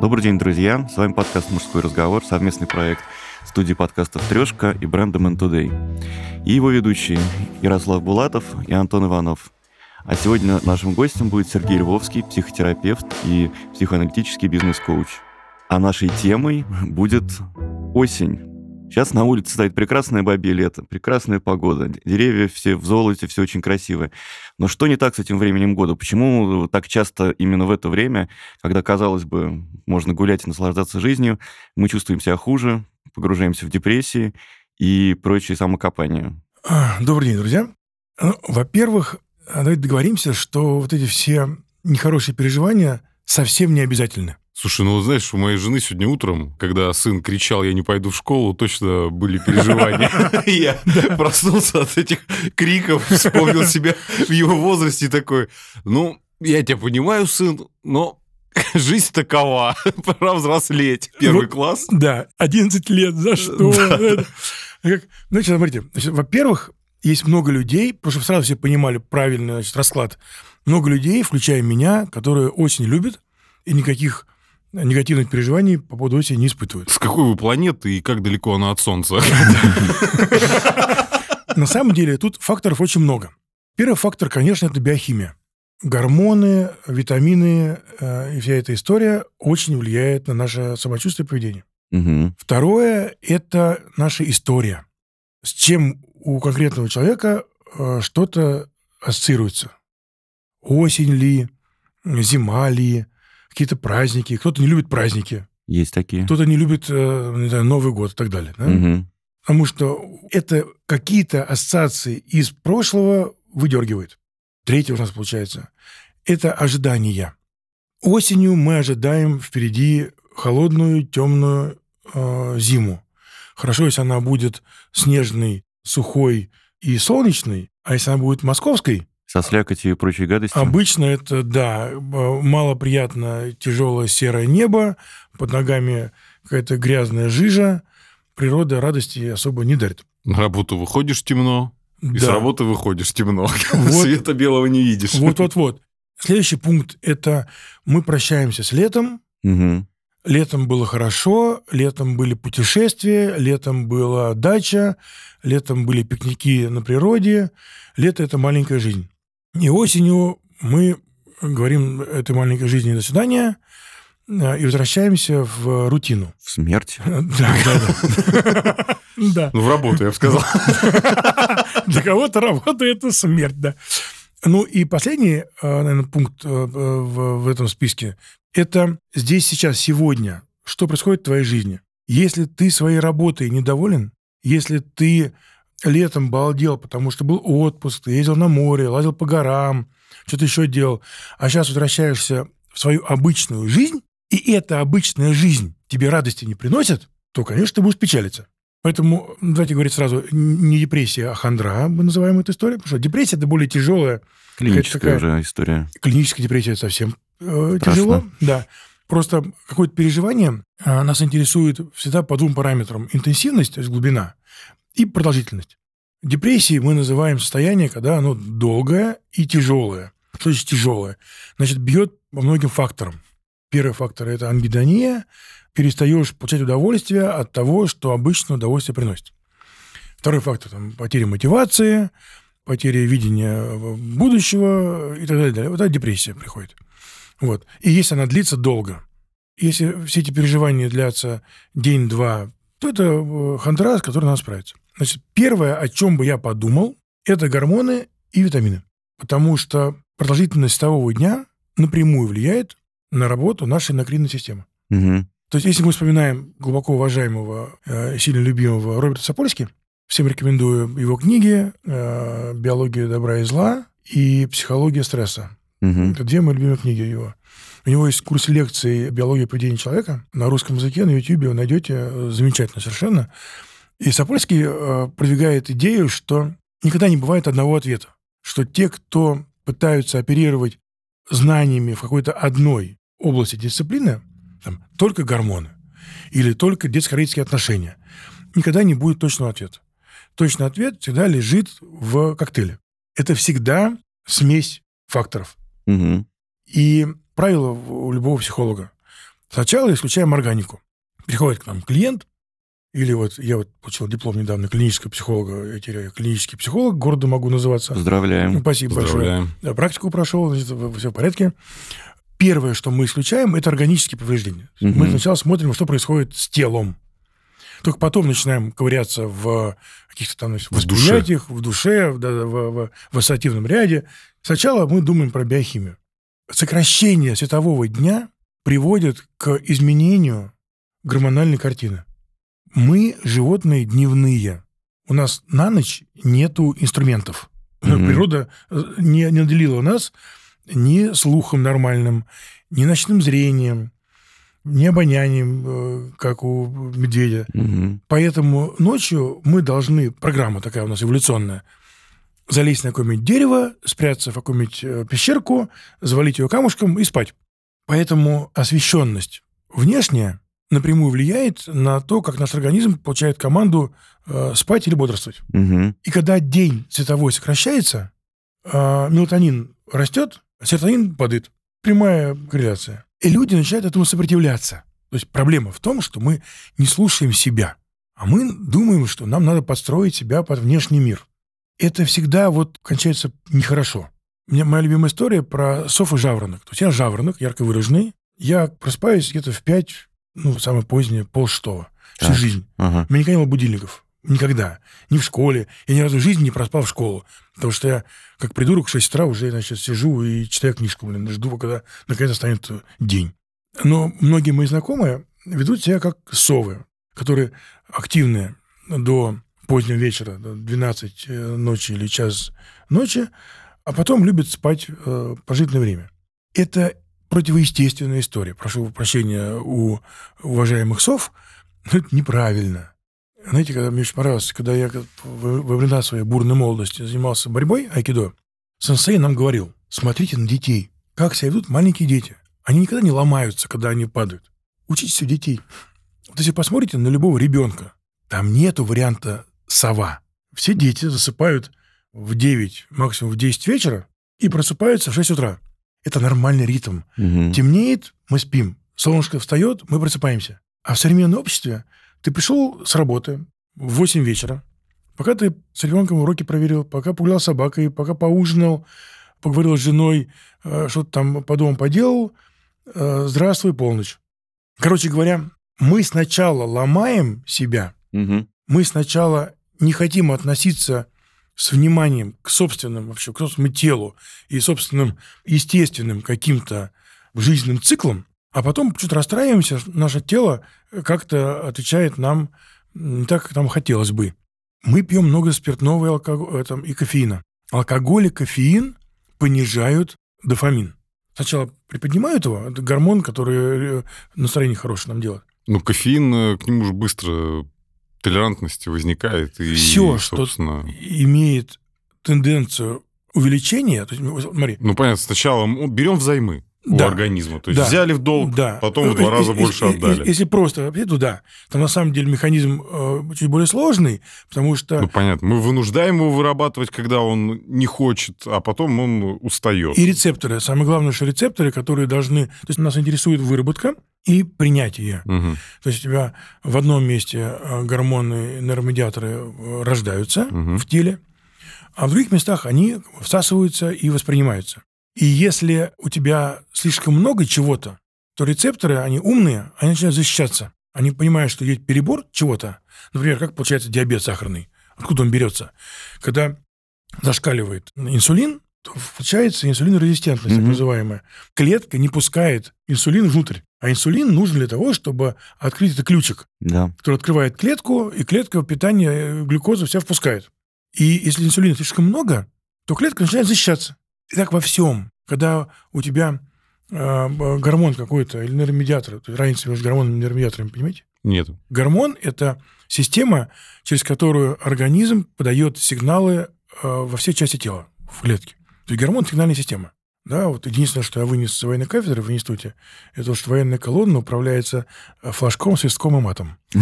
Добрый день, друзья. С вами подкаст «Мужской разговор», совместный проект студии подкастов «Трешка» и бренда «Man Today». И его ведущие Ярослав Булатов и Антон Иванов. А сегодня нашим гостем будет Сергей Львовский, психотерапевт и психоаналитический бизнес-коуч. А нашей темой будет осень. Сейчас на улице стоит прекрасное бабье лето, прекрасная погода, деревья все в золоте, все очень красивое. Но что не так с этим временем года? Почему так часто именно в это время, когда, казалось бы, можно гулять и наслаждаться жизнью, мы чувствуем себя хуже, погружаемся в депрессии и прочие самокопания? Добрый день, друзья. Ну, во-первых, давайте договоримся, что вот эти все нехорошие переживания совсем не обязательны. Слушай, ну знаешь, у моей жены сегодня утром, когда сын кричал, я не пойду в школу, точно были переживания. Я проснулся от этих криков, вспомнил себя в его возрасте такой, ну, я тебя понимаю, сын, но жизнь такова, пора взрослеть. Первый вот, класс. Да, 11 лет, за что? Значит, смотрите, значит, во-первых, есть много людей, потому что сразу все понимали правильный значит, расклад, много людей, включая меня, которые очень любят, и никаких негативных переживаний по поводу осени не испытывают. С какой вы планеты и как далеко она от Солнца? На самом деле тут факторов очень много. Первый фактор, конечно, это биохимия. Гормоны, витамины э, и вся эта история очень влияет на наше самочувствие и поведение. Угу. Второе – это наша история. С чем у конкретного человека э, что-то ассоциируется. Осень ли, зима ли, какие-то праздники. Кто-то не любит праздники. Есть такие. Кто-то не любит э, не знаю, Новый год и так далее. Да? Угу. Потому что это какие-то ассоциации из прошлого выдергивает. Третье у нас получается. Это ожидания. Осенью мы ожидаем впереди холодную, темную э, зиму. Хорошо, если она будет снежной, сухой и солнечной, а если она будет московской, со слякотью и прочей гадостью? Обычно это, да, малоприятно тяжелое серое небо, под ногами какая-то грязная жижа. Природа радости особо не дарит. На работу выходишь темно, да. и с работы выходишь темно. Вот, Света белого не видишь. Вот-вот-вот. Следующий пункт – это мы прощаемся с летом. Угу. Летом было хорошо, летом были путешествия, летом была дача, летом были пикники на природе. Лето – это маленькая жизнь. И осенью мы говорим этой маленькой жизни «до свидания», э, и возвращаемся в рутину. В смерть? Да, да, да. Ну, в работу, я бы сказал. Для кого-то работа – это смерть, да. Ну и последний, э, наверное, пункт э, в этом списке – это здесь, сейчас, сегодня. Что происходит в твоей жизни? Если ты своей работой недоволен, если ты летом балдел, потому что был отпуск, ездил на море, лазил по горам, что-то еще делал. А сейчас возвращаешься в свою обычную жизнь, и эта обычная жизнь тебе радости не приносит, то, конечно, ты будешь печалиться. Поэтому давайте говорить сразу, не депрессия, а хандра, мы называем эту историю, потому что депрессия – это более тяжелая. Клиническая такая, уже история. Клиническая депрессия – это совсем э, тяжело. Да. Просто какое-то переживание э, нас интересует всегда по двум параметрам. Интенсивность, то есть глубина, и продолжительность. Депрессией мы называем состояние, когда оно долгое и тяжелое. Что значит тяжелое? Значит, бьет по многим факторам. Первый фактор – это ангидония. Перестаешь получать удовольствие от того, что обычно удовольствие приносит. Второй фактор – потеря мотивации, потеря видения будущего и так далее. Вот эта депрессия приходит. Вот. И если она длится долго, если все эти переживания длятся день-два, то это э, хандра, с которой надо справиться. Значит, первое, о чем бы я подумал, это гормоны и витамины. Потому что продолжительность столового дня напрямую влияет на работу нашей эндокринной системы. Угу. То есть, если мы вспоминаем глубоко уважаемого, э, сильно любимого Роберта Сапольски, всем рекомендую его книги э, «Биология добра и зла» и «Психология стресса». Угу. Это две мои любимые книги его. У него есть курс лекций «Биология поведения человека» на русском языке, на YouTube вы найдете, э, замечательно совершенно. И Сапольский э, продвигает идею, что никогда не бывает одного ответа. Что те, кто пытаются оперировать знаниями в какой-то одной области дисциплины, там, только гормоны или только детско-родительские отношения, никогда не будет точного ответа. Точный ответ всегда лежит в коктейле. Это всегда смесь факторов. Угу. И правило у любого психолога. Сначала исключаем органику. Приходит к нам клиент, или вот я вот получил диплом недавно клинического психолога, я теряю клинический психолог, города могу называться. Поздравляем. Ну, спасибо Поздравляем. большое. Да, практику прошел, значит, все в порядке. Первое, что мы исключаем, это органические повреждения. Мгм. Мы сначала смотрим, что происходит с телом. Только потом начинаем ковыряться в каких-то там значит, В душе. восприятиях, в душе, в, да, в, в- в ассоциативном ряде. Сначала мы думаем про биохимию. Сокращение светового дня приводит к изменению гормональной картины. Мы животные дневные. У нас на ночь нету инструментов. Мгм. Природа э, не, не наделила нас ни слухом нормальным, ни ночным зрением, ни обонянием, э, как у медведя. Мгм. Поэтому ночью мы должны, программа такая у нас эволюционная, залезть на какое-нибудь дерево, спрятаться в какую-нибудь э, пещерку, завалить ее камушком и спать. Поэтому освещенность внешняя напрямую влияет на то, как наш организм получает команду э, спать или бодрствовать. Мгм. И когда день цветовой сокращается, а, мелатонин растет, а серотонин падает. Прямая корреляция. И люди начинают этому сопротивляться. То есть проблема в том, что мы не слушаем себя, а мы думаем, что нам надо подстроить себя под внешний мир. Это всегда вот кончается нехорошо. У меня моя любимая история про сов и жаворонок. То есть я жаворонок, ярко выраженный. Я просыпаюсь где-то в 5, ну, самое позднее, полшестого. Всю Так. жизнь. Ага. У меня никогда не было будильников. Никогда. Ни в школе. Я ни разу в жизни не проспал в школу. Потому что я, как придурок, в 6 утра уже, значит, сижу и читаю книжку, блин, жду, когда наконец станет э, день. Но многие мои знакомые ведут себя как совы, которые активные до позднего вечера, до 12 э, ночи или час ночи, а потом любят спать э, пожитное время. Это противоестественная история. Прошу прощения у уважаемых сов, но это неправильно. Знаете, когда мне очень понравилось, когда я во времена своей бурной молодости занимался борьбой айкидо, сенсей нам говорил, смотрите на детей, как себя ведут маленькие дети. Они никогда не ломаются, когда они падают. Учитесь у детей. Вот если посмотрите на любого ребенка, там нету варианта сова. Все дети засыпают в 9, максимум в 10 вечера и просыпаются в 6 утра. Это нормальный ритм. Мгм. Темнеет, мы спим. Солнышко встает, мы просыпаемся. А в современном обществе ты пришел с работы в 8 вечера, пока ты с ребенком уроки проверил, пока погулял с собакой, пока поужинал, поговорил с женой, э, что-то там по дому поделал, э, здравствуй, полночь. Короче говоря, мы сначала ломаем себя, Мгм. мы сначала не хотим относиться с вниманием к собственному вообще, к собственному телу и собственным естественным каким-то жизненным циклам, а потом чуть расстраиваемся, наше тело как-то отвечает нам не так, как нам хотелось бы. Мы пьем много спиртного и, там, и кофеина. Алкоголь и кофеин понижают дофамин. Сначала приподнимают его, это гормон, который э, настроение хорошее нам делает. Ну, кофеин, э, к нему же быстро толерантность возникает. И, что- собственно... имеет тенденцию увеличения, то есть, смотри, Ну, понятно, сначала берем взаймы у Да. организма. То есть Да. взяли в долг, да. потом в два Э, раза э, больше э, э, отдали. Если просто вообще туда, то на самом деле механизм э, чуть более сложный, потому что Ну, понятно. Мы вынуждаем его вырабатывать, когда он не хочет, а потом он устает. и рецепторы, самое главное, что рецепторы, которые должны... То есть нас интересует выработка и принятие. Мгм. То есть у тебя в одном месте гормоны, нейромедиаторы рождаются Мгм. в теле, а в других местах они всасываются и воспринимаются. И если у тебя слишком много чего-то, то рецепторы, они умные, они начинают защищаться. Они понимают, что есть перебор чего-то. Например, как получается диабет сахарный. Откуда он берется? Когда зашкаливает инсулин, то включается инсулинорезистентность, так Мгм. называемая. Клетка не пускает инсулин внутрь. А инсулин нужен для того, чтобы открыть этот ключик Да. который открывает клетку, и клетка питание э, глюкозу вся впускает. И если инсулина слишком много, то клетка начинает защищаться. И так во всем. Когда у тебя э, э, гормон какой-то или нейромедиатор, то есть разница между гормоном и нейромедиаторами, понимаете? Нет. Гормон – это система, через которую организм подает сигналы э, во все части тела, в клетке. То есть гормон – сигнальная система. Да, вот единственное, что я вынес с военной кафедры в институте, это то, что военная колонна управляется э, флажком, свистком и матом.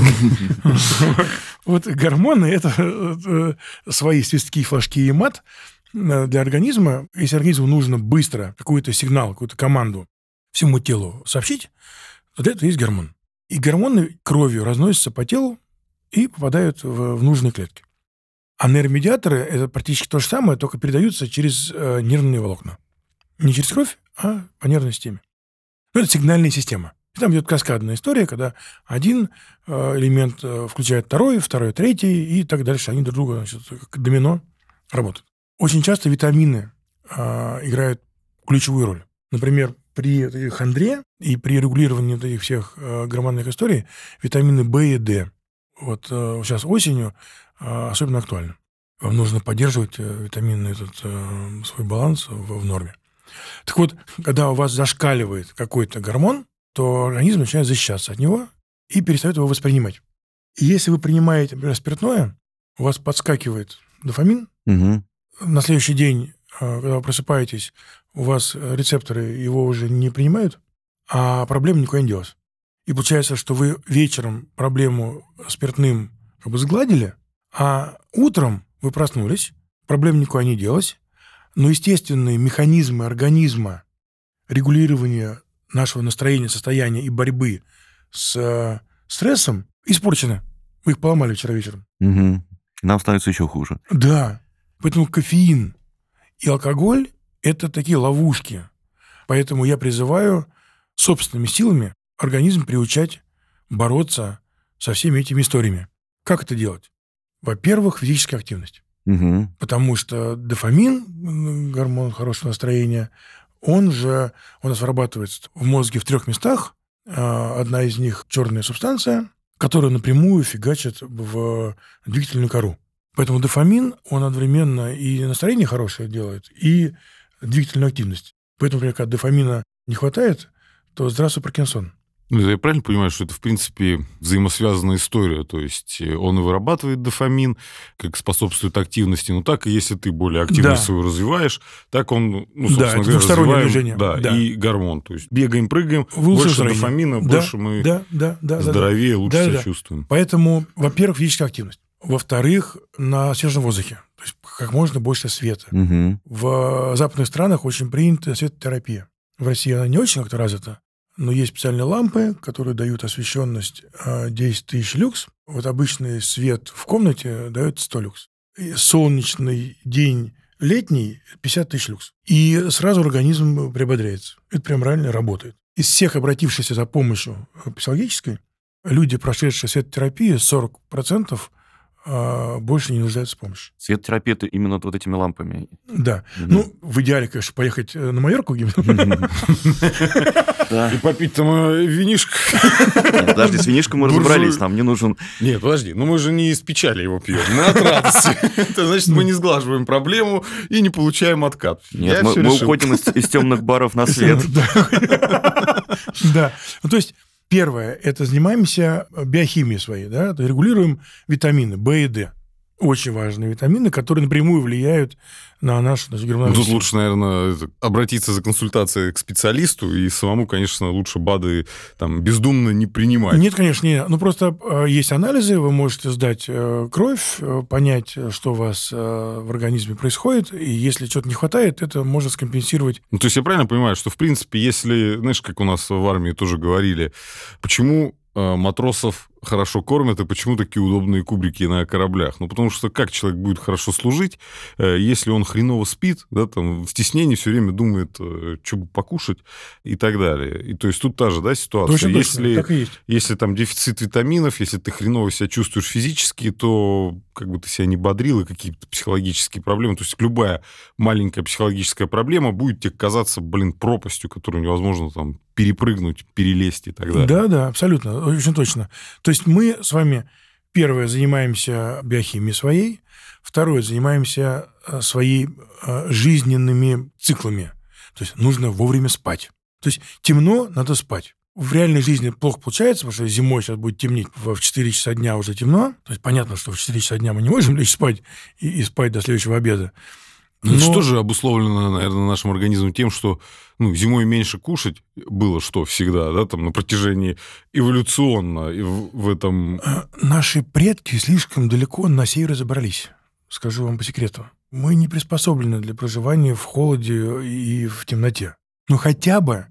Вот гормоны – это э, свои свистки, флажки и мат э, для организма. Если организму нужно быстро какой-то сигнал, какую-то команду всему телу сообщить, то для этого есть гормон. И гормоны кровью разносятся по телу и попадают в, в нужные клетки. А нейромедиаторы – это практически то же самое, только передаются через э, нервные волокна. Не через кровь, а по нервной системе. Ну, это сигнальная система. И там идет каскадная история, когда один э, элемент э, включает второй, второй третий, и так дальше. Они друг друга, значит, как домино работают. Очень часто витамины э, играют ключевую роль. Например, при хандре и при регулировании этих всех э, гормональных историй витамины В и D вот э, сейчас осенью э, особенно актуальны. Вам нужно поддерживать э, витаминный этот э, свой баланс в, в норме. Так вот, когда у вас зашкаливает какой-то гормон, то организм начинает защищаться от него и перестает его воспринимать. И если вы принимаете, например, спиртное, у вас подскакивает дофамин, Угу. На следующий день, э, когда вы просыпаетесь, у вас рецепторы его уже не принимают, а проблема никуда не делась. И получается, что вы вечером проблему спиртным как бы сгладили, а утром вы проснулись, проблема никуда не делась, но естественные механизмы организма регулирования нашего настроения, состояния и борьбы с э, стрессом испорчены. Вы их поломали вчера вечером. Угу. Нам становится еще хуже. Да. Поэтому кофеин и алкоголь – это такие ловушки. Поэтому я призываю собственными силами организм приучать бороться со всеми этими историями. Как это делать? Во-первых, физическая активность. Угу. Потому что дофамин, гормон хорошего настроения, он же у нас вырабатывается в мозге в трех местах. А, Одна из них черная субстанция, которая напрямую фигачит в двигательную кору. Поэтому дофамин, он одновременно и настроение хорошее делает, и двигательную активность. Поэтому, например, когда дофамина не хватает, то здравствуй, Паркинсон. Ну, я правильно понимаю, что это, в принципе, взаимосвязанная история? То есть э, он вырабатывает дофамин, как способствует активности, но так и если ты более активность Да. свою развиваешь, так он, ну, Да, собственно это говоря, развиваем, движение. Да, Да. и гормон. То есть бегаем, прыгаем, В лучшем больше дофамина, Да, больше мы Да, да, да. да, да. здоровее, лучше Да, себя да. чувствуем. Поэтому, во-первых, физическая активность. Во-вторых, на свежем воздухе. То есть как можно больше света. Угу. В западных странах очень принята светотерапия. В России она не очень как-то развита, но есть специальные лампы, которые дают освещенность а, 10 тысяч люкс. Вот обычный свет в комнате дает 100 люкс. И солнечный день летний 50 тысяч люкс. И сразу организм приободряется. Это прям реально работает. Из всех обратившихся за помощью психологической, люди, прошедшие светотерапию, 40% а, больше не нуждаются в помощи. Светотерапия это именно вот этими лампами. Да. Мгм. Ну, в идеале, конечно, поехать э, на Майорку. И попить там э, винишко. Подожди, с винишком мы разобрались, нам не нужен... Нет, подожди, ну мы же не из печали его пьем, мы от радости. Это значит, мы не сглаживаем проблему и не получаем откат. Нет, мы, уходим из, темных баров на свет. Да. Да. Ну, то есть, первое, это занимаемся биохимией своей, да, регулируем витамины В и D. Очень важные витамины, которые напрямую влияют на нашу значит, Ну, гормональную Тут лучше, наверное, обратиться за консультацией к специалисту и самому, конечно, лучше БАДы там бездумно не принимать. Нет, конечно, не. Ну, просто э, есть анализы, вы можете сдать э, кровь, э, понять, что у вас в организме происходит, и если что-то не хватает, это можно скомпенсировать. Ну, то есть я правильно понимаю, что, в принципе, если, знаешь, как у нас в армии тоже говорили, почему матросов хорошо кормят и почему такие удобные кубрики на кораблях? Ну, потому что как человек будет хорошо служить, э, если он хреново спит, да, там, в стеснении все время думает, что бы покушать и так далее. И то есть тут та же, да, ситуация. Точно, точно, если, и есть. если там дефицит витаминов, если ты хреново себя чувствуешь физически, то как бы ты себя не бодрил, и какие-то психологические проблемы. То есть любая маленькая психологическая проблема будет тебе казаться, блин, пропастью, которую невозможно там перепрыгнуть, перелезть и так далее. Да, да, абсолютно, очень точно. То есть мы с вами, первое, занимаемся биохимией своей, второе, занимаемся э, своей э, жизненными циклами. То есть нужно вовремя спать. То есть темно, надо спать. В реальной жизни плохо получается, потому что зимой сейчас будет темнеть, в 4 часа дня уже темно. То есть понятно, что в 4 часа дня мы не можем лечь спать и, и спать до следующего обеда. Ну, Это Но- что же обусловлено, наверное, нашим организмом тем, что ну, зимой меньше кушать было что всегда, да, там на протяжении эволюционно и в, в этом... Э, Наши предки слишком далеко на севере забрались. Скажу вам по секрету. Мы не приспособлены для проживания в холоде и в темноте. Ну, хотя бы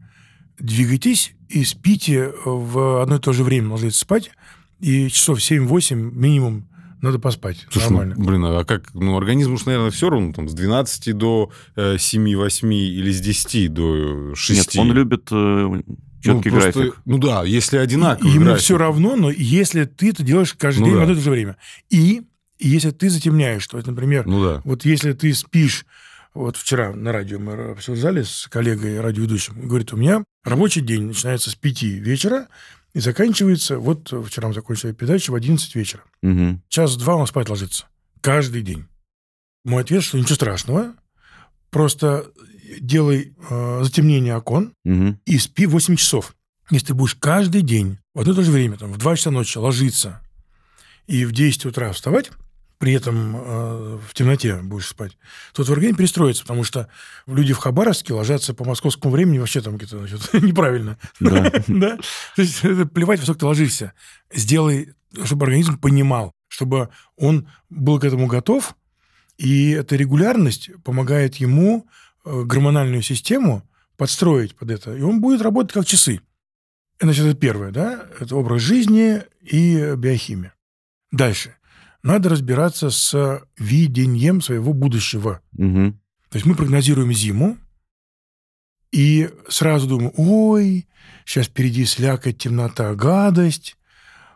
двигайтесь и спите в одно и то же время, ложитесь спать, и часов 7-8 минимум надо поспать. Слушай, ну, нормально. блин, а как? Ну, организм уж, наверное, все равно там с 12 до э, 7-8 или с 10 до 6. Нет, он любит э, четкий ну, просто- график. Ну да, если одинаковый Ему график. все равно, но если ты это делаешь каждый Ну день да. в одно и то же время. И если ты затемняешь, то есть, например, Ну да. вот если ты спишь, вот вчера на радио мы обсуждали с коллегой радиоведущим, говорит, у меня рабочий день начинается с 5 вечера и заканчивается, вот вчера мы закончили передачу в 11 вечера. Мгм. Час-два он спать ложится. Каждый день. Мой ответ, что ничего страшного, просто делай э, затемнение окон, Мгм. и спи 8 часов. Если ты будешь каждый день в одно и то же время, там, в 2 часа ночи ложиться и в 10 утра вставать, при этом э, в темноте будешь спать, то твой организм перестроится, потому что люди в Хабаровске ложатся по московскому времени вообще там где-то значит, неправильно. Да. Да? То есть плевать, во сколько ты ложишься. Сделай, чтобы организм понимал, чтобы он был к этому готов, и эта регулярность помогает ему э, гормональную систему подстроить под это, и он будет работать как часы. Значит, это первое, да? Это образ жизни и биохимия. Дальше. Надо разбираться с видением своего будущего. Мгм. То есть мы прогнозируем зиму и сразу думаем, ой, сейчас впереди слякоть, темнота, гадость,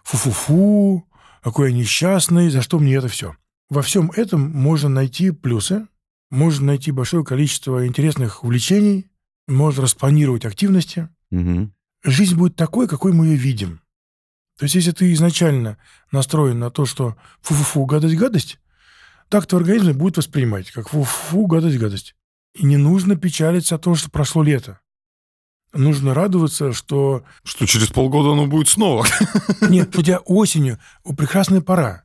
фу-фу-фу, какой я несчастный, за что мне это все? Во всем этом можно найти плюсы, можно найти большое количество интересных увлечений, можно распланировать активности. Мгм. Жизнь будет такой, какой мы ее видим. То есть, если ты изначально настроен на то, что фу-фу-фу, гадость-гадость, так твой организм будет воспринимать, как фу-фу, гадость-гадость. И не нужно печалиться о том, что прошло лето. Нужно радоваться, что Что через полгода оно будет снова. нет, у тебя осенью прекрасная пора.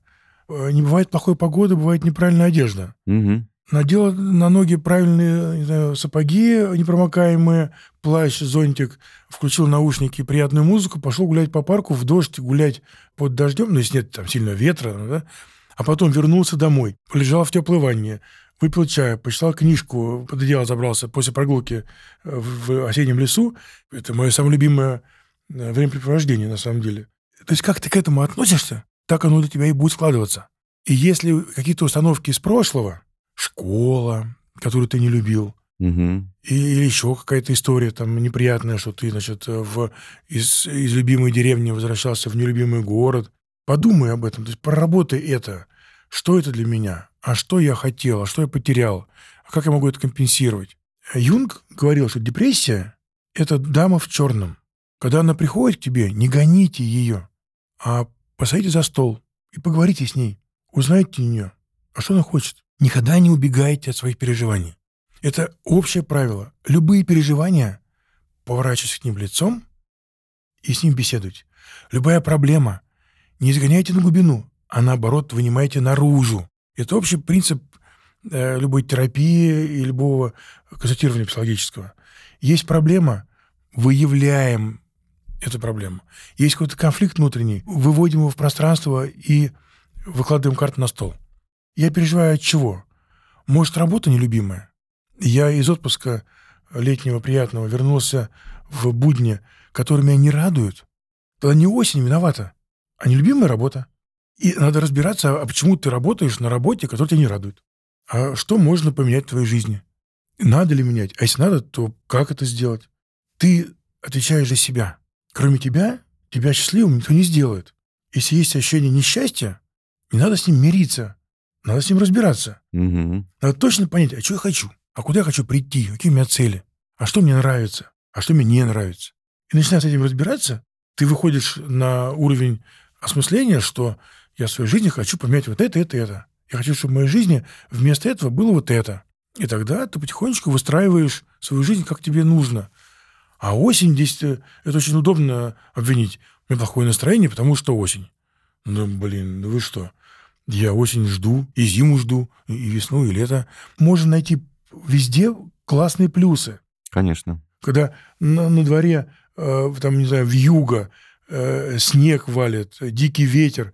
Э, Не бывает плохой погоды, бывает неправильная одежда. Мгм. Надел на ноги правильные не знаю, сапоги непромокаемые, плащ, зонтик, включил наушники, приятную музыку, пошел гулять по парку в дождь, гулять под дождем, ну, если нет там сильного ветра, ну, да, а потом вернулся домой, полежал в теплой ванне, выпил чая, почитал книжку, под одеяло забрался после прогулки э, в в осеннем лесу. Это мое самое любимое э, времяпрепровождение, на самом деле. То есть как ты к этому относишься, так оно для тебя и будет складываться. И если какие-то установки из прошлого, школа, которую ты не любил, Мгм. и- или еще какая-то история там неприятная, что ты, значит, в, из, из любимой деревни возвращался в нелюбимый город. Подумай об этом, то есть проработай это. Что это для меня? А что я хотел? А что я потерял? А как я могу это компенсировать? Юнг говорил, что депрессия – это дама в черном. Когда она приходит к тебе, не гоните ее, а посадите за стол и поговорите с ней. Узнайте у нее, а что она хочет. Никогда не убегайте от своих переживаний. Это общее правило. Любые переживания, поворачивайтесь к ним лицом и с ним беседуйте. Любая проблема, не изгоняйте на глубину, а наоборот вынимайте наружу. Это общий принцип э, любой терапии и любого консультирования психологического. Есть проблема, выявляем эту проблему. Есть какой-то конфликт внутренний, выводим его в пространство и выкладываем карту на стол. Я переживаю от чего? Может, работа нелюбимая? Я из отпуска летнего приятного вернулся в будни, которые меня не радуют. Тогда не осень виновата, а нелюбимая работа. И надо разбираться, а почему ты работаешь на работе, которая тебя не радует. А что можно поменять в твоей жизни? Надо ли менять? А если надо, то как это сделать? Ты отвечаешь за себя. Кроме тебя, тебя счастливым никто не сделает. Если есть ощущение несчастья, не надо с ним мириться. Надо с ним разбираться. Мгм. Надо точно понять, а что я хочу, а куда я хочу прийти, какие у меня цели, а что мне нравится, а что мне не нравится. И начиная с этим разбираться, ты выходишь на уровень осмысления, что я в своей жизни хочу поменять вот это, это, это. Я хочу, чтобы в моей жизни вместо этого было вот это. И тогда ты потихонечку выстраиваешь свою жизнь, как тебе нужно. А осень здесь э, это очень удобно обвинить. У меня плохое настроение, потому что осень. Ну, блин, ну вы что? Я осень жду, и зиму жду, и весну, и лето. Можно найти везде классные плюсы. Конечно. Когда на, на дворе, э, там, не знаю, в юго снег валит, э, дикий ветер,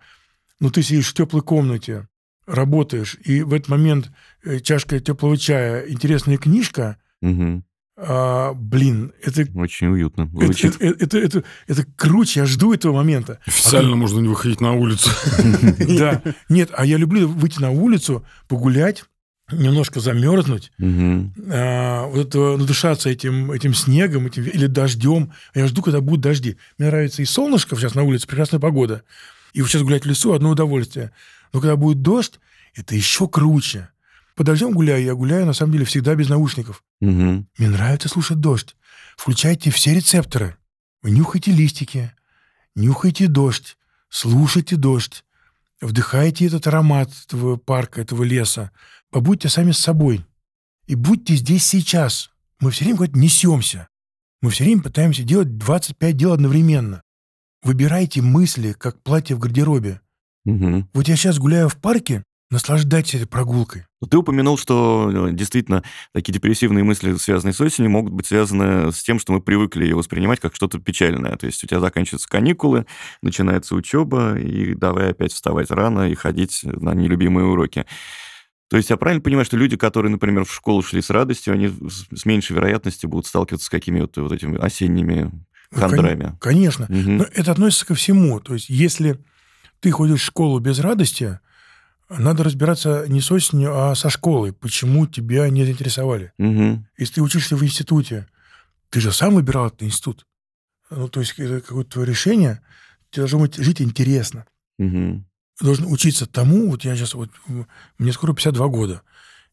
но ты сидишь в теплой комнате, работаешь, и в этот момент э, чашка теплого чая, интересная книжка, Мгм. А, блин, это... Очень уютно Это, звучит. это, это, это, это круче, я жду этого момента. Официально можно не выходить на улицу. Да. Нет, а я люблю выйти на улицу, погулять, немножко замерзнуть, а, вот это, надышаться этим, этим снегом этим, или дождем. Я жду, когда будут дожди. Мне нравится и солнышко сейчас на улице, прекрасная погода. И вот сейчас гулять в лесу – одно удовольствие. Но когда будет дождь, это еще круче. Под дождем гуляю, я гуляю, на самом деле, всегда без наушников. Мгм. Мне нравится слушать дождь. Включайте все рецепторы. Вы нюхайте листики, нюхайте дождь, слушайте дождь, вдыхайте этот аромат этого парка, этого леса. Побудьте сами с собой. И будьте здесь сейчас. Мы все время куда-то несемся. Мы все время пытаемся делать 25 дел одновременно. Выбирайте мысли, как платье в гардеробе. Мгм. Вот я сейчас гуляю в парке, наслаждайтесь этой прогулкой. Ну, Ты упомянул, что э, действительно такие депрессивные мысли, связанные с осенью, могут быть связаны с тем, что мы привыкли ее воспринимать как что-то печальное. То есть у тебя заканчиваются каникулы, начинается учеба, и давай опять вставать рано и ходить на нелюбимые уроки. То есть я правильно понимаю, что люди, которые, например, в школу шли с радостью, они с меньшей вероятностью будут сталкиваться с какими-то вот этими осенними кон- хандрами? Конечно. Мгм. Но это относится ко всему. То есть, если ты ходишь в школу без радости, надо разбираться не с осенью, а со школой. Почему тебя не заинтересовали? Мгм. Если ты учишься в институте, ты же сам выбирал этот институт. Ну, то есть, это какое-то твое решение, тебе должно быть жить интересно. Ты должен учиться тому, вот я сейчас, вот, мне скоро 52 года.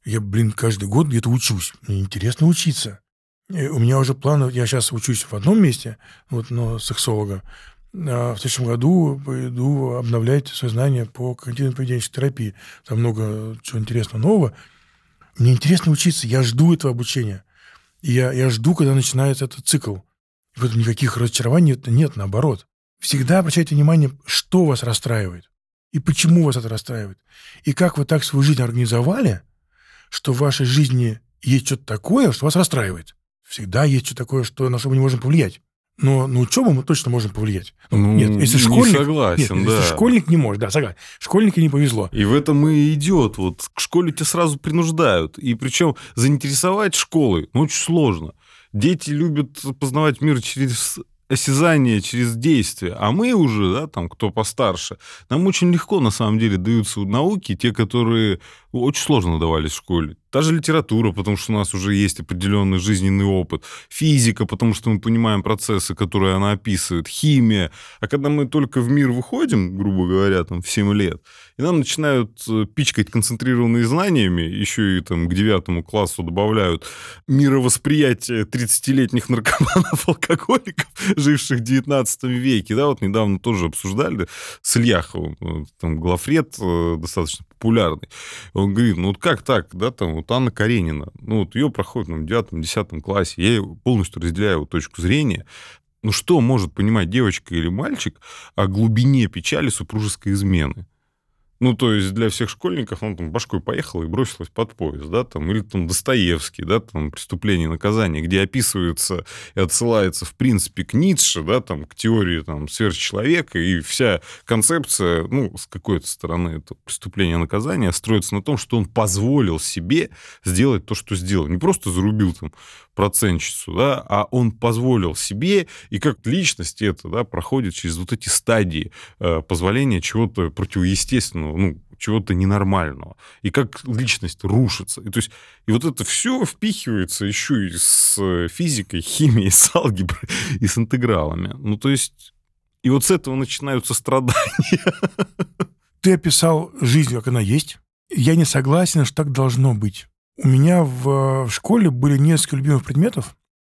Я, блин, каждый год где-то учусь. Мне интересно учиться. И у меня уже планы, я сейчас учусь в одном месте, вот, но сексолога. А в следующем году пойду обновлять свои знания по когнитивно-поведенческой терапии. Там много чего интересного нового. Мне интересно учиться, я жду этого обучения. Я, я жду, когда начинается этот цикл. И в этом никаких разочарований это нет, наоборот. Всегда обращайте внимание, что вас расстраивает и почему вас это расстраивает. И как вы так свою жизнь организовали, что в вашей жизни есть что-то такое, что вас расстраивает. Всегда есть что-то такое, что, на что мы не можем повлиять. Но на учебу мы точно можем повлиять. Ну, нет, если не школьник... согласен, нет, да. если школьник не может, да, согласен. Школьнику не повезло. И в этом и идет. Вот к школе тебя сразу принуждают. И причем заинтересовать школой ну, очень сложно. Дети любят познавать мир через осязание, через действие. А мы уже, да, там, кто постарше, нам очень легко, на самом деле, даются науки, те, которые очень сложно давались в школе. Та же литература, потому что у нас уже есть определенный жизненный опыт. Физика, потому что мы понимаем процессы, которые она описывает. Химия. А когда мы только в мир выходим, грубо говоря, там, в 7 лет, и нам начинают э, пичкать концентрированными знаниями, еще и там к девятому классу добавляют мировосприятие 30-летних наркоманов, алкоголиков, живших в 19 веке. Да, вот недавно тоже обсуждали с Ильяховым, э, там главред э, достаточно популярный. Он говорит, ну вот как так, да, там вот Анна Каренина, ну вот ее проходит ну, в 9-10 классе, я полностью разделяю его точку зрения, ну что может понимать девочка или мальчик о глубине печали супружеской измены? Ну, то есть для всех школьников он там башкой поехала и бросилась под поезд, да, там, или там Достоевский, да, там, «Преступление и наказание», где описывается и отсылается, в принципе, к Ницше, да, там, к теории, там, сверхчеловека, и вся концепция, ну, с какой-то стороны это «Преступление и наказание» строится на том, что он позволил себе сделать то, что сделал. Не просто зарубил там процентщицу, да, а он позволил себе, и как личность это, да, проходит через вот эти стадии э, позволения чего-то противоестественного, ну, чего-то ненормального. И как личность рушится. И, то есть, и вот это все впихивается еще и с физикой, химией, с алгеброй и с интегралами. Ну, то есть, и вот с этого начинаются страдания. Ты описал жизнь, как она есть. Я не согласен, что так должно быть. У меня в, в школе были несколько любимых предметов,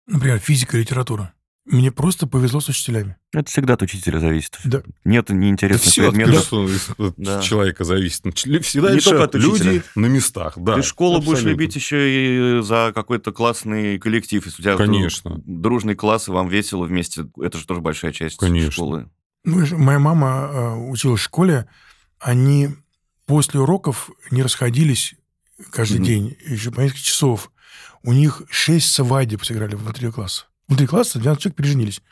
например, физика и литература. Мне просто повезло с учителями. Это всегда от учителя зависит. Да. Нет неинтересных все от, предметов. от Да. человека зависит. Всегда Не только от учителя. люди на местах. Да, Ты школу будешь абсолютно. любить еще и за какой-то классный коллектив. Если у тебя Конечно. дружный класс, и вам весело вместе. Это же тоже большая часть Конечно. школы. Ну, моя мама э, училась в школе. Они после уроков не расходились каждый Мгм. день, еще по несколько часов. У них шесть свадеб сыграли внутри класса. Внутри класса 12 человек переженились.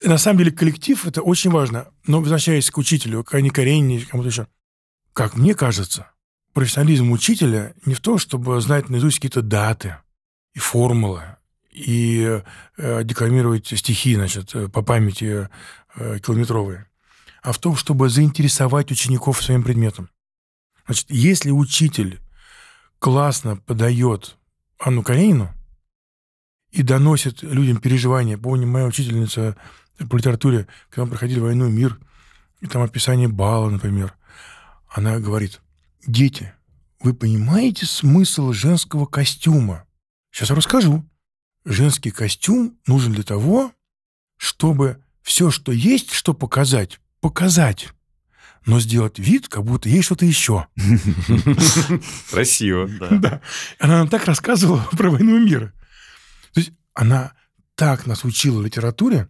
И на самом деле коллектив – это очень важно. Но возвращаясь к учителю, к Ане Каренине, кому-то еще. Как мне кажется, профессионализм учителя не в том, чтобы знать наизусть какие-то даты и формулы, и э, декламировать стихи, значит, по памяти э, километровые, а в том, чтобы заинтересовать учеников своим предметом. Значит, если учитель классно подает Анну Каренину и доносит людям переживания, помню, моя учительница по литературе, когда мы проходили «Войну и мир», и там описание бала, например, она говорит, дети, вы понимаете смысл женского костюма? Сейчас расскажу. Женский костюм нужен для того, чтобы все, что есть, что показать, показать. Но сделать вид, как будто есть что-то еще. Красиво. Да. Она нам так рассказывала про войну и мир. То есть она так нас учила литературе,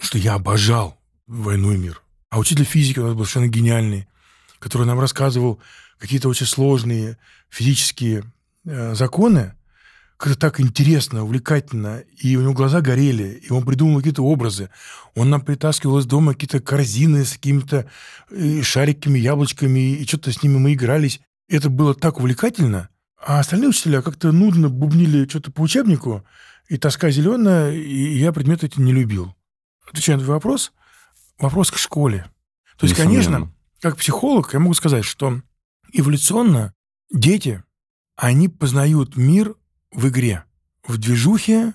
что я обожал войну и мир. А учитель физики у нас был совершенно гениальный, который нам рассказывал какие-то очень сложные физические э, законы, так интересно, увлекательно, и у него глаза горели, и он придумал какие-то образы. Он нам притаскивал из дома какие-то корзины с какими-то э, шариками, яблочками, и что-то с ними мы игрались. Это было так увлекательно. А остальные учителя как-то нудно бубнили что-то по учебнику, и тоска зеленая, и я предметы эти не любил. Отвечая на твой вопрос, вопрос к школе. То есть, конечно, как психолог я могу сказать, что эволюционно дети, они познают мир в игре, в движухе,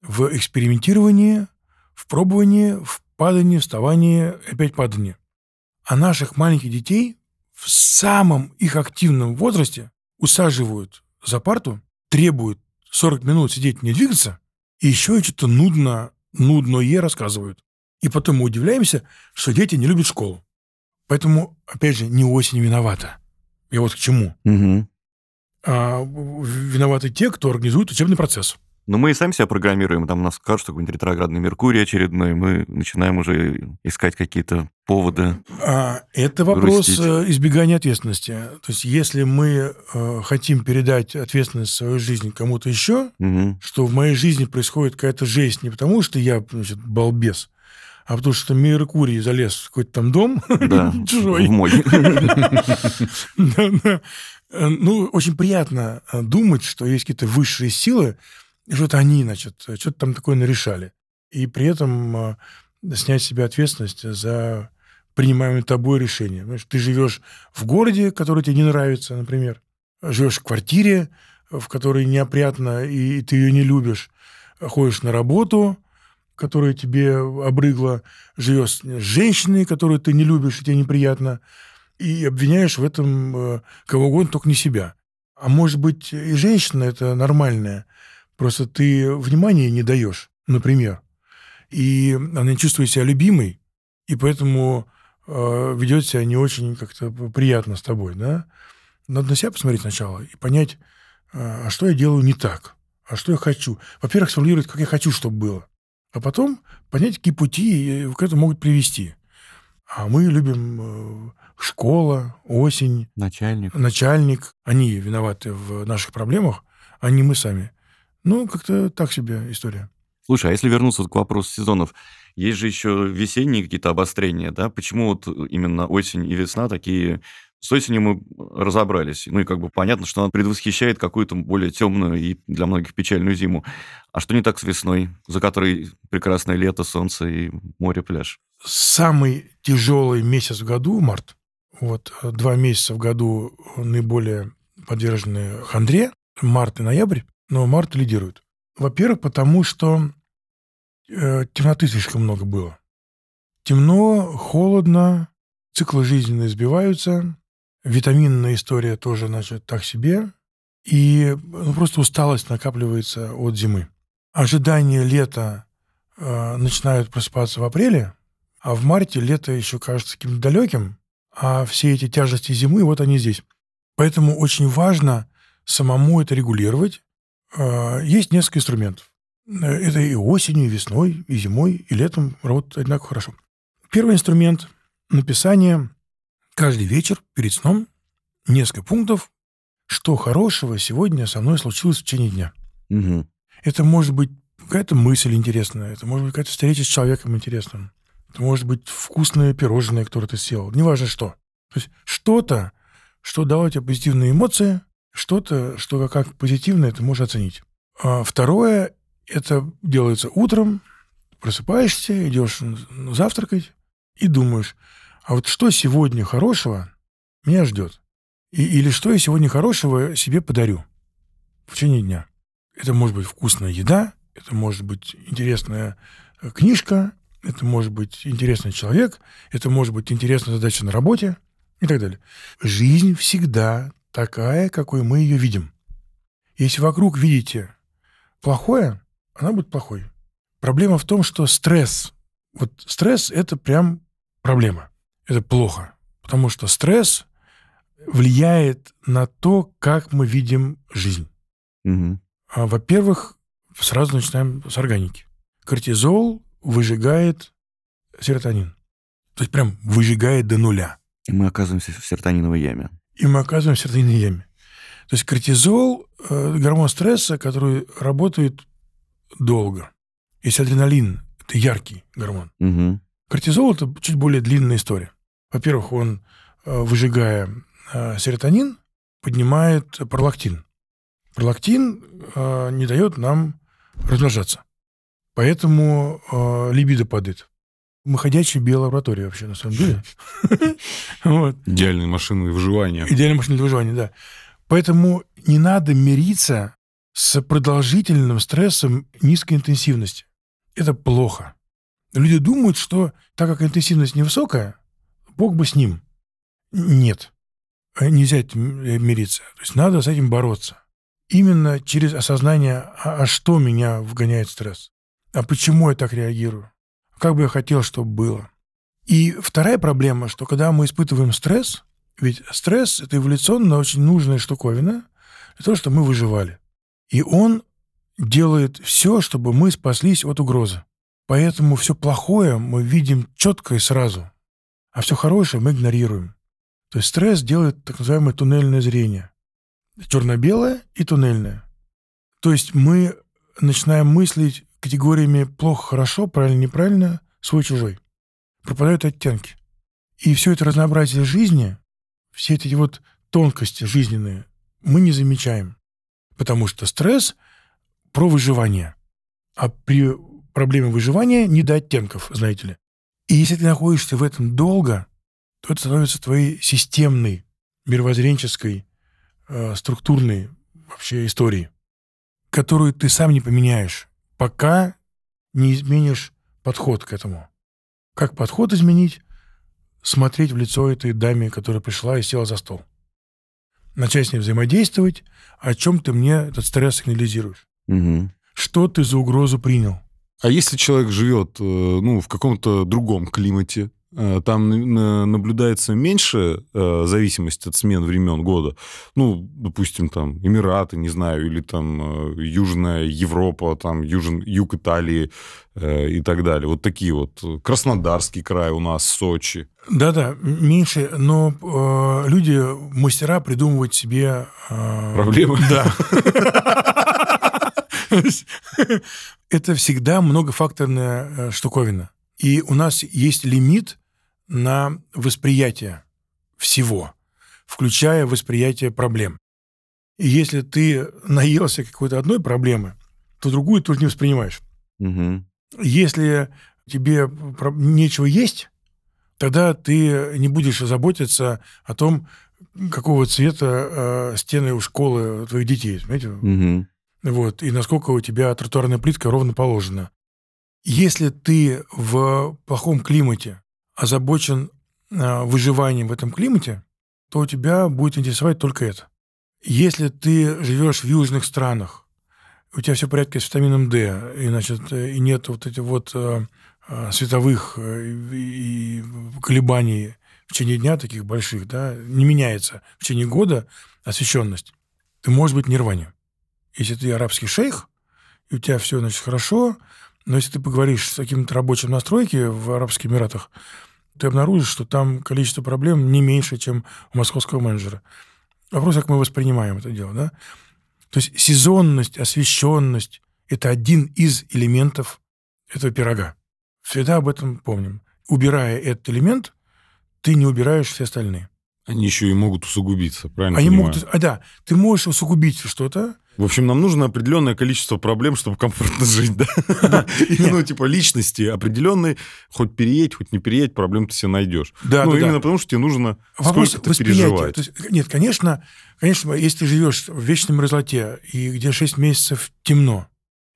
в экспериментировании, в пробовании, в падании, вставании, опять падании. А наших маленьких детей в самом их активном возрасте усаживают за парту, требуют 40 минут сидеть не двигаться, и еще и что-то нудно, нудное рассказывают. И потом мы удивляемся, что дети не любят школу. Поэтому, опять же, не осень виновата. Я вот к чему. Мгм. А виноваты те, кто организует учебный процесс. Но мы и сами себя программируем. Там нас скажут, что какой-нибудь ретроградный Меркурий очередной. Мы начинаем уже искать какие-то поводы. А, это вопрос Грустить. э, избегания ответственности. То есть, если мы э, хотим передать ответственность в свою жизнь кому-то еще, Мгм. что в моей жизни происходит какая-то жесть не потому, что я, значит, балбес, а потому что Меркурий залез в какой-то там дом Да, чужой. в мой. Э, Ну, очень приятно э, думать, что есть какие-то высшие силы, и что-то они, значит, что-то там такое нарешали. И при этом э, снять с себя ответственность за принимаемые тобой решения. Понимаешь, ты живешь в городе, который тебе не нравится, например, живешь в квартире, в которой неопрятно, и ты ее не любишь, ходишь на работу, которая тебе обрыгла, живешь с женщиной, которую ты не любишь, и тебе неприятно, и обвиняешь в этом э, кого угодно, только не себя. А может быть, и женщина это нормальная, просто ты внимания не даешь, например. И она чувствует себя любимой, и поэтому э, ведет себя не очень как-то приятно с тобой, да? Надо на себя посмотреть сначала и понять, э, а что я делаю не так, а что я хочу. Во-первых, сформулировать, как я хочу, чтобы было. А потом понять, какие пути к этому могут привести. А мы любим э, школа, осень, Начальник. начальник. Они виноваты в наших проблемах, а не мы сами. Ну, как-то так себе история. Слушай, а если вернуться к вопросу сезонов, есть же еще весенние какие-то обострения, да? Почему вот именно осень и весна такие... С осенью мы разобрались. Ну и как бы понятно, что она предвосхищает какую-то более темную и для многих печальную зиму. А что не так с весной, за которой прекрасное лето, солнце и море, пляж? Самый тяжелый месяц в году, март, вот э, два месяца в году наиболее подвержены хандре, март и ноябрь, но март лидирует. Во-первых, потому что э, темноты слишком много было. Темно, холодно, циклы жизненные сбиваются, витаминная история тоже, значит, так себе, и ну, просто усталость накапливается от зимы. Ожидание лета э, начинают просыпаться в апреле, а в марте лето еще кажется каким-то далеким, а все эти тяжести зимы, вот они здесь. Поэтому очень важно самому это регулировать. Э, Есть несколько инструментов. Это и осенью, и весной, и зимой, и летом работает одинаково хорошо. Первый инструмент – написание каждый вечер перед сном несколько пунктов, что хорошего сегодня со мной случилось в течение дня. Мгм. Это может быть какая-то мысль интересная, это может быть какая-то встреча с человеком интересным, это может быть вкусное пирожное, которое ты съел, неважно что. То есть что-то, что дало тебе позитивные эмоции, что-то, что как, позитивное ты можешь оценить. А второе Это делается утром, просыпаешься, идешь завтракать и думаешь, а вот что сегодня хорошего меня ждет? И, или что я сегодня хорошего себе подарю в течение дня? Это может быть вкусная еда, это может быть интересная э, книжка, это может быть интересный человек, это может быть интересная задача на работе и так далее. Жизнь всегда такая, какой мы ее видим. Если вокруг видите плохое, она будет плохой. Проблема в том, что стресс, вот стресс – это прям проблема. Это плохо. Потому что стресс влияет на то, как мы видим жизнь. Угу. Во-первых, сразу начинаем с органики. Кортизол выжигает серотонин. То есть прям выжигает до нуля. И мы оказываемся в серотониновой яме. И мы оказываемся в серотониновой яме. То есть кортизол э, – гормон стресса, который работает долго. Если адреналин – это яркий гормон. Угу. Кортизол – это чуть более длинная история. Во-первых, он, э, выжигая э, серотонин, поднимает пролактин. Пролактин э, не дает нам размножаться. Поэтому э, либидо падает. Мы ходячая биолаборатория вообще, на самом деле. Вот. Идеальные машины выживания. Идеальная машина для выживания, да. Поэтому не надо мириться с продолжительным стрессом низкой интенсивности. Это плохо. Люди думают, что так как интенсивность невысокая, Бог бы с ним. Нет. Нельзя этим мириться. То есть надо с этим бороться. Именно через осознание, а, а что меня вгоняет в стресс? А почему я так реагирую? Как бы я хотел, чтобы было? И вторая проблема, что когда мы испытываем стресс, ведь стресс – это эволюционно очень нужная штуковина для того, чтобы мы выживали. И он делает все, чтобы мы спаслись от угрозы. Поэтому все плохое мы видим четко и сразу, а все хорошее мы игнорируем. То есть стресс делает так называемое туннельное зрение. Черно-белое и туннельное. То есть мы начинаем мыслить категориями плохо-хорошо, правильно-неправильно, свой-чужой. Пропадают оттенки. И все это разнообразие жизни, все эти вот тонкости жизненные мы не замечаем. Потому что стресс про выживание. А при проблеме выживания не до оттенков, знаете ли. И если ты находишься в этом долго, то это становится твоей системной, мировоззренческой, э, структурной вообще историей, которую ты сам не поменяешь, пока не изменишь подход к этому. Как подход изменить? Смотреть в лицо этой даме, которая пришла и села за стол. Начать с ней взаимодействовать, о чем ты мне этот стресс сигнализируешь. Угу. Что ты за угрозу принял? А если человек живет э, ну, в каком-то другом климате, там наблюдается меньше э, зависимость от смен времен года. Ну, допустим, там Эмираты, не знаю, или там Южная Европа, там южен, юг Италии и так далее. Вот такие вот. Краснодарский край у нас, Сочи. Да-да, меньше, но э, люди, мастера придумывать себе... Э, Проблемы? Да. Это всегда многофакторная штуковина. И у нас есть лимит на восприятие всего, включая восприятие проблем. И если ты наелся какой-то одной проблемы, то другую ты уже не воспринимаешь. Угу. Если тебе нечего есть, тогда ты не будешь заботиться о том, какого цвета э, стены у школы твоих детей. Понимаете? Угу. Вот, и насколько у тебя тротуарная плитка ровно положена. Если ты в плохом климате озабочен э, выживанием в этом климате, то у тебя будет интересовать только это. Если ты живешь в южных странах, у тебя все в порядке с витамином D, и, значит, и нет вот этих вот э, световых и, и колебаний в течение дня таких больших, да, не меняется в течение года освещенность, ты можешь быть в нирване. Если ты арабский шейх, и у тебя все, значит, хорошо, но если ты поговоришь с каким-то рабочим настройки в Арабских Эмиратах, ты обнаружишь, что там количество проблем не меньше, чем у московского менеджера. Вопрос, как мы воспринимаем это дело, да? То есть сезонность, освещенность – это один из элементов этого пирога. Всегда об этом помним. Убирая этот элемент, ты не убираешь все остальные. Они еще и могут усугубиться, правильно Они понимаю? могут... А, да, ты можешь усугубить что-то, В общем, нам нужно определенное количество проблем, чтобы комфортно жить, да? Ну, типа, личности определенной, хоть переедь, хоть не переедь, проблем ты себе найдешь. Да, Ну, да, именно да. потому, что тебе нужно Вопрос сколько-то переживать. То есть, нет, конечно, конечно, если ты живешь в вечной мерзлоте, и где 6 месяцев темно,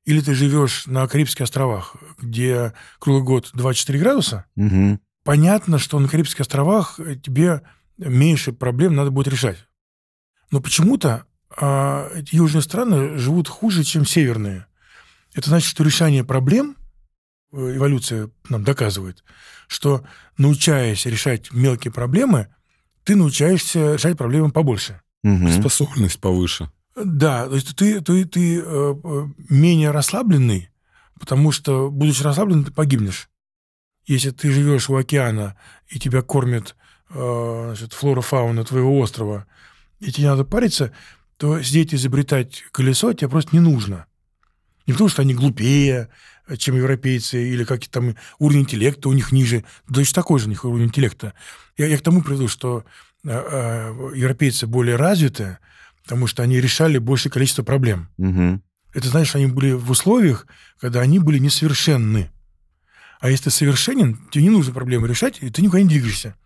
или ты живешь на Карибских островах, где круглый год 24 градуса, Мгм. понятно, что на Карибских островах э, тебе меньше проблем надо будет решать. Но почему-то а, эти южные страны живут хуже, чем северные. Это значит, что решение проблем, э, эволюция нам доказывает, что научаясь решать мелкие проблемы, ты научаешься решать проблемы побольше. Мгм. Способность повыше. Да, то есть ты, ты, ты э, э, менее расслабленный, потому что, будучи расслабленным, ты погибнешь. Если ты живешь у океана, и тебя кормит э, значит, флора, фауна твоего острова, и тебе надо париться, то сидеть изобретать колесо тебе просто не нужно. Не потому, что они глупее, чем европейцы, или как там уровень интеллекта у них ниже. Точно такой же у них уровень интеллекта. Я, я к тому приду, что э, э, европейцы более развиты, потому что они решали большее количество проблем. Мгм. Это значит, что они были в условиях, когда они были несовершенны. А если ты совершенен, тебе не нужно проблемы решать, и ты никуда не двигаешься.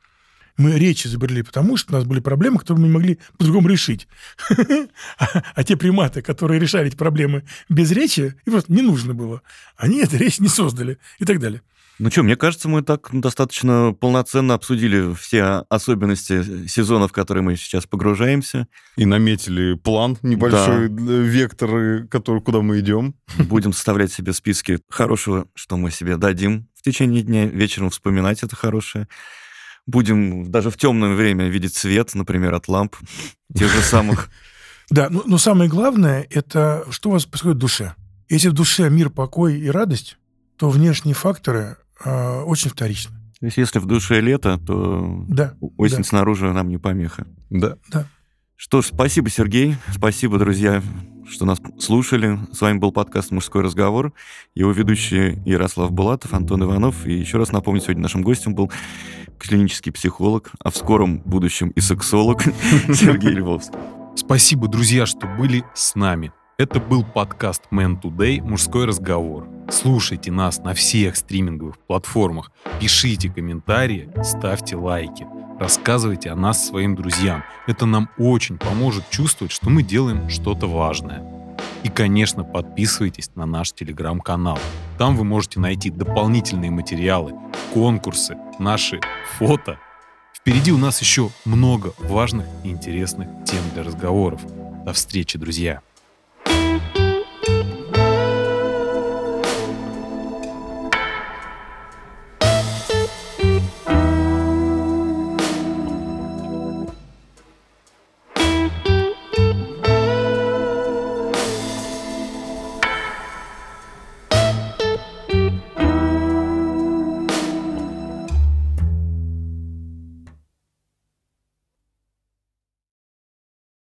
Мы речь изобрели потому, что у нас были проблемы, которые мы не могли по-другому решить. А а те приматы, которые решали эти проблемы без речи, им просто не нужно было. Они эту речь не создали и так далее. Ну что, мне кажется, мы так достаточно полноценно обсудили все особенности сезона, в который мы сейчас погружаемся. И наметили план небольшой, э, векторы, который, куда мы идем. Будем составлять себе списки хорошего, что мы себе дадим в течение дня, вечером вспоминать это хорошее. Будем даже в темное время видеть свет, например, от ламп, тех же самых. Да, но, но самое главное, это что у вас происходит в душе. Если в душе мир, покой и радость, то внешние факторы а, очень вторичны. То есть если в душе лето, то Да. осень да. снаружи нам не помеха. Да. Что ж, спасибо, Сергей. Спасибо, друзья, что нас слушали. С вами был подкаст «Мужской разговор». Его ведущие Ярослав Булатов, Антон Иванов. И еще раз напомню, сегодня нашим гостем был клинический психолог, а в скором будущем и сексолог Сергей Львовский. Спасибо, друзья, что были с нами. Это был подкаст Man Today «Мужской разговор». Слушайте нас на всех стриминговых платформах, пишите комментарии, ставьте лайки, рассказывайте о нас своим друзьям. Это нам очень поможет чувствовать, что мы делаем что-то важное. И, конечно, подписывайтесь на наш телеграм-канал. Там вы можете найти дополнительные материалы, конкурсы, наши фото. Впереди у нас еще много важных и интересных тем для разговоров. До встречи, друзья!